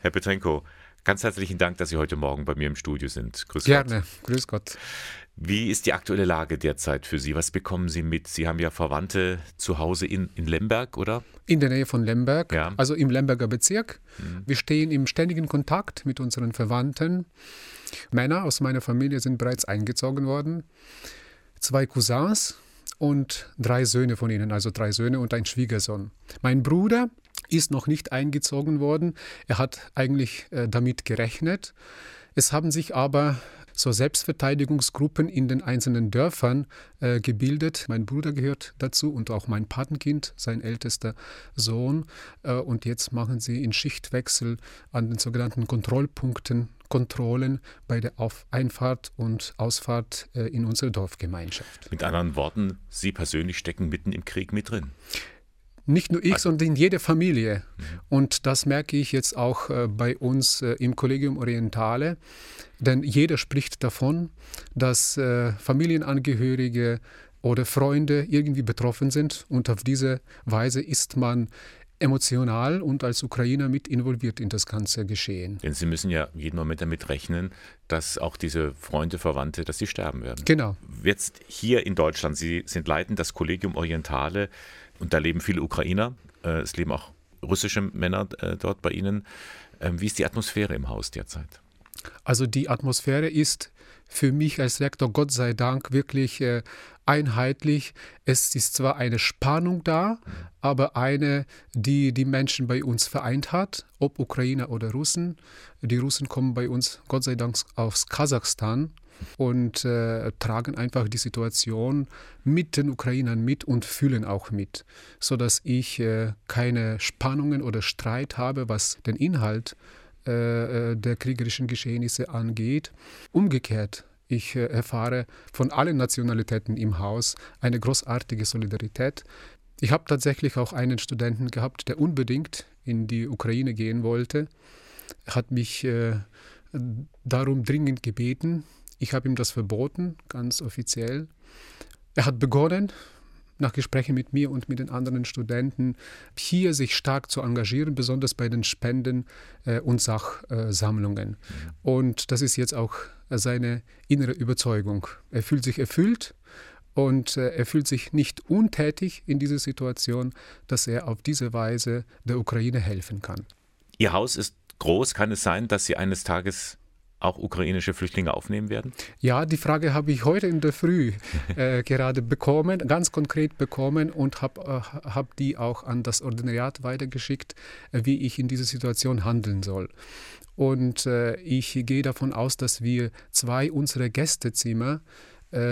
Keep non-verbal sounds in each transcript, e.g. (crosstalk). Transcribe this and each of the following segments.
Herr Petrenko, ganz herzlichen Dank, dass Sie heute Morgen bei mir im Studio sind. Grüß Gerne, Gott. grüß Gott. Wie ist die aktuelle Lage derzeit für Sie? Was bekommen Sie mit? Sie haben ja Verwandte zu Hause in, in Lemberg, oder? In der Nähe von Lemberg, ja. also im Lemberger Bezirk. Mhm. Wir stehen im ständigen Kontakt mit unseren Verwandten. Männer aus meiner Familie sind bereits eingezogen worden. Zwei Cousins und drei Söhne von ihnen, also drei Söhne und ein Schwiegersohn. Mein Bruder ist noch nicht eingezogen worden. Er hat eigentlich äh, damit gerechnet. Es haben sich aber so Selbstverteidigungsgruppen in den einzelnen Dörfern äh, gebildet. Mein Bruder gehört dazu und auch mein Patenkind, sein ältester Sohn. Äh, und jetzt machen sie in Schichtwechsel an den sogenannten Kontrollpunkten Kontrollen bei der Auf Einfahrt und Ausfahrt äh, in unsere Dorfgemeinschaft. Mit anderen Worten, Sie persönlich stecken mitten im Krieg mit drin. Nicht nur ich, also sondern in jeder Familie. Mhm. Und das merke ich jetzt auch äh, bei uns äh, im Kollegium Orientale. Denn jeder spricht davon, dass äh, Familienangehörige oder Freunde irgendwie betroffen sind. Und auf diese Weise ist man emotional und als Ukrainer mit involviert in das ganze Geschehen. Denn Sie müssen ja jeden Moment damit rechnen, dass auch diese Freunde, Verwandte, dass sie sterben werden. Genau. Jetzt hier in Deutschland, Sie sind leitend das Kollegium Orientale. Und da leben viele Ukrainer. Äh, es leben auch russische Männer äh, dort bei Ihnen. Ähm, wie ist die Atmosphäre im Haus derzeit? Also die Atmosphäre ist für mich als Rektor Gott sei Dank wirklich äh, einheitlich. Es ist zwar eine Spannung da, aber eine, die die Menschen bei uns vereint hat, ob Ukrainer oder Russen. Die Russen kommen bei uns Gott sei Dank aus Kasachstan und äh, tragen einfach die Situation mit den Ukrainern mit und fühlen auch mit, sodass ich äh, keine Spannungen oder Streit habe, was den Inhalt äh, äh der kriegerischen Geschehnisse angeht. Umgekehrt, ich äh, erfahre von allen Nationalitäten im Haus eine großartige Solidarität. Ich habe tatsächlich auch einen Studenten gehabt, der unbedingt in die Ukraine gehen wollte. Er hat mich äh, darum dringend gebeten, ich habe ihm das verboten, ganz offiziell. Er hat begonnen, nach Gesprächen mit mir und mit den anderen Studenten, hier sich stark zu engagieren, besonders bei den Spenden äh, und Sachsammlungen. Mhm. Und das ist jetzt auch seine innere Überzeugung. Er fühlt sich erfüllt und äh, er fühlt sich nicht untätig in dieser Situation, dass er auf diese Weise der Ukraine helfen kann. Ihr Haus ist groß. Kann es sein, dass Sie eines Tages auch ukrainische Flüchtlinge aufnehmen werden? Ja, die Frage habe ich heute in der Früh äh, (laughs) gerade bekommen, ganz konkret bekommen und habe äh, hab die auch an das Ordinariat weitergeschickt, äh, wie ich in dieser Situation handeln soll. Und äh, ich gehe davon aus, dass wir zwei unserer Gästezimmer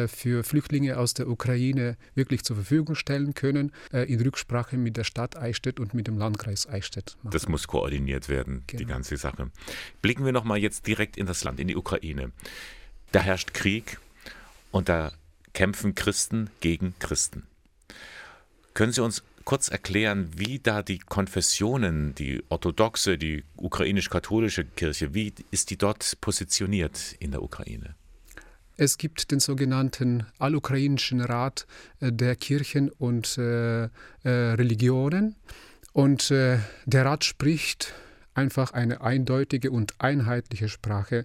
für Flüchtlinge aus der Ukraine wirklich zur Verfügung stellen können, äh, in Rücksprache mit der Stadt Eichstätt und mit dem Landkreis Eichstätt. Machen. Das muss koordiniert werden, genau. die ganze Sache. Blicken wir nochmal jetzt direkt in das Land, in die Ukraine. Da herrscht Krieg und da kämpfen Christen gegen Christen. Können Sie uns kurz erklären, wie da die Konfessionen, die orthodoxe, die ukrainisch-katholische Kirche, wie ist die dort positioniert in der Ukraine? Es gibt den sogenannten Allukrainischen Rat äh, der Kirchen und äh, äh, Religionen. Und der Rat spricht einfach eine eindeutige und einheitliche Sprache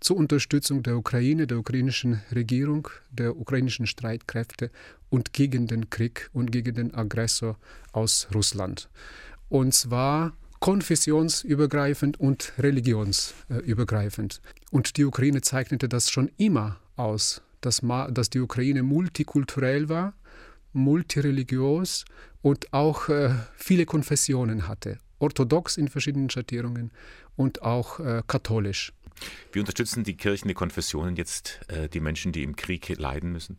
zur Unterstützung der Ukraine, der ukrainischen Regierung, der ukrainischen Streitkräfte und gegen den Krieg und gegen den Aggressor aus Russland. Und zwar konfessionsübergreifend und religionsübergreifend. Und die Ukraine zeichnete das schon immer aus, dass, dass die Ukraine multikulturell war, multireligiös und auch äh, viele Konfessionen hatte. Orthodox in verschiedenen Schattierungen und auch äh, katholisch. Wie unterstützen die Kirchen, die Konfessionen jetzt äh, die Menschen, die im Krieg leiden müssen?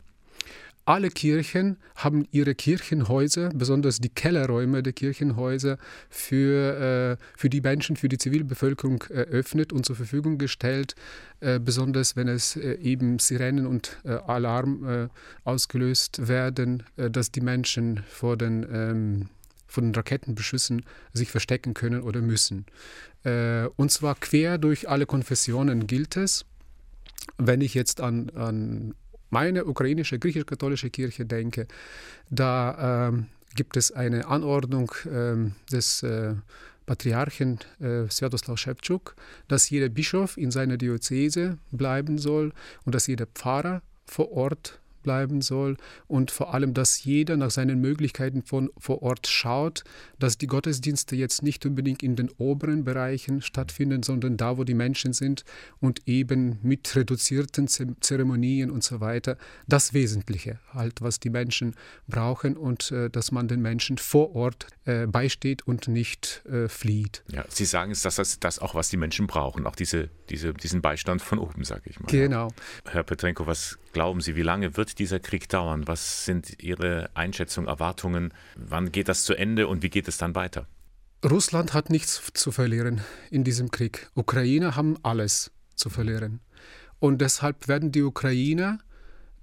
Alle Kirchen haben ihre Kirchenhäuser, besonders die Kellerräume der Kirchenhäuser, für, äh, für die Menschen, für die Zivilbevölkerung eröffnet und zur Verfügung gestellt, äh, besonders wenn es äh, eben Sirenen und äh, Alarm äh, ausgelöst werden, äh, dass die Menschen vor den, ähm, vor den Raketenbeschüssen sich verstecken können oder müssen. und zwar quer durch alle Konfessionen gilt es. Wenn ich jetzt an, an meine ukrainische griechisch-katholische Kirche denke, da ähm, gibt es eine Anordnung ähm, des äh, Patriarchen äh, Svetoslav Schepczuk, dass jeder Bischof in seiner Diözese bleiben soll und dass jeder Pfarrer vor Ort bleiben soll und vor allem, dass jeder nach seinen Möglichkeiten von vor Ort schaut, dass die Gottesdienste jetzt nicht unbedingt in den oberen Bereichen stattfinden, sondern da, wo die Menschen sind und eben mit reduzierten Zeremonien und so weiter. Das Wesentliche halt, was die Menschen brauchen und äh, dass man den Menschen vor Ort äh, beisteht und nicht äh, flieht. Ja, Sie sagen es, dass das, das auch, was die Menschen brauchen, auch diese, diese, diesen Beistand von oben, sage ich mal. Genau. Herr Petrenko, was glauben Sie, wie lange wird dieser Krieg dauern? Was sind Ihre Einschätzungen, Erwartungen? Wann geht das zu Ende und wie geht es dann weiter? Russland hat nichts zu verlieren in diesem Krieg. Ukrainer haben alles zu verlieren. Und deshalb werden die Ukrainer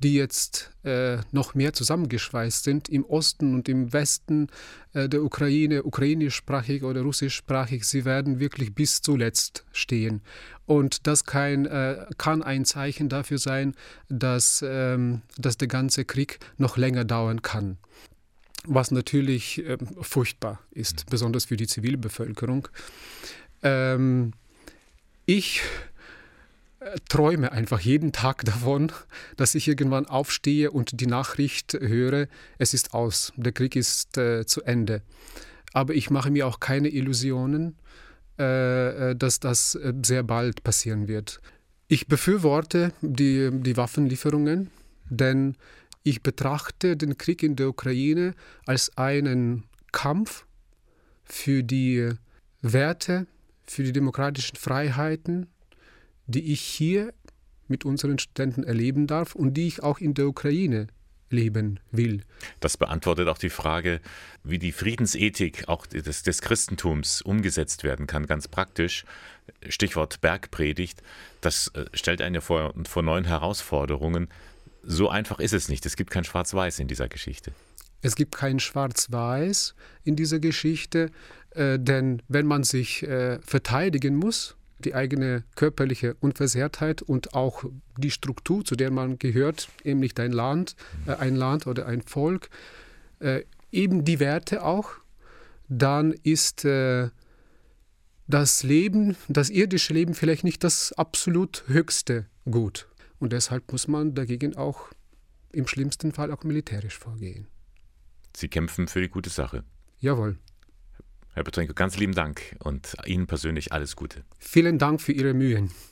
die jetzt äh, noch mehr zusammengeschweißt sind im Osten und im Westen äh, der Ukraine, ukrainischsprachig oder russischsprachig, sie werden wirklich bis zuletzt stehen. Und das kein, äh, kann ein Zeichen dafür sein, dass, ähm, dass der ganze Krieg noch länger dauern kann. Was natürlich ähm, furchtbar ist, besonders für die Zivilbevölkerung. Ähm, ich träume einfach jeden Tag davon, dass ich irgendwann aufstehe und die Nachricht höre, es ist aus, der Krieg ist äh, zu Ende. Aber ich mache mir auch keine Illusionen, äh, äh dass das äh, sehr bald passieren wird. Ich befürworte die, die Waffenlieferungen, denn ich betrachte den Krieg in der Ukraine als einen Kampf für die Werte, für die demokratischen Freiheiten, die ich hier mit unseren Studenten erleben darf und die ich auch in der Ukraine leben will. Das beantwortet auch die Frage, wie die Friedensethik auch des, des, Christentums umgesetzt werden kann, ganz praktisch. Stichwort Bergpredigt, das äh, stellt einen ja vor, vor neuen Herausforderungen. So einfach ist es nicht. Es gibt kein Schwarz-Weiß in dieser Geschichte. Es gibt kein Schwarz-Weiß in dieser Geschichte, äh, denn wenn man sich äh, verteidigen muss, die eigene körperliche Unversehrtheit und auch die Struktur, zu der man gehört, nämlich dein Land, äh, ein Land oder ein Volk, äh, eben die Werte auch, dann ist äh, das Leben, das irdische Leben vielleicht nicht das absolut höchste Gut. Und deshalb muss man dagegen auch im schlimmsten Fall auch militärisch vorgehen. Sie kämpfen für die gute Sache. Jawohl. Herr Petrenko, ganz lieben Dank und Ihnen persönlich alles Gute. Vielen Dank für Ihre Mühen.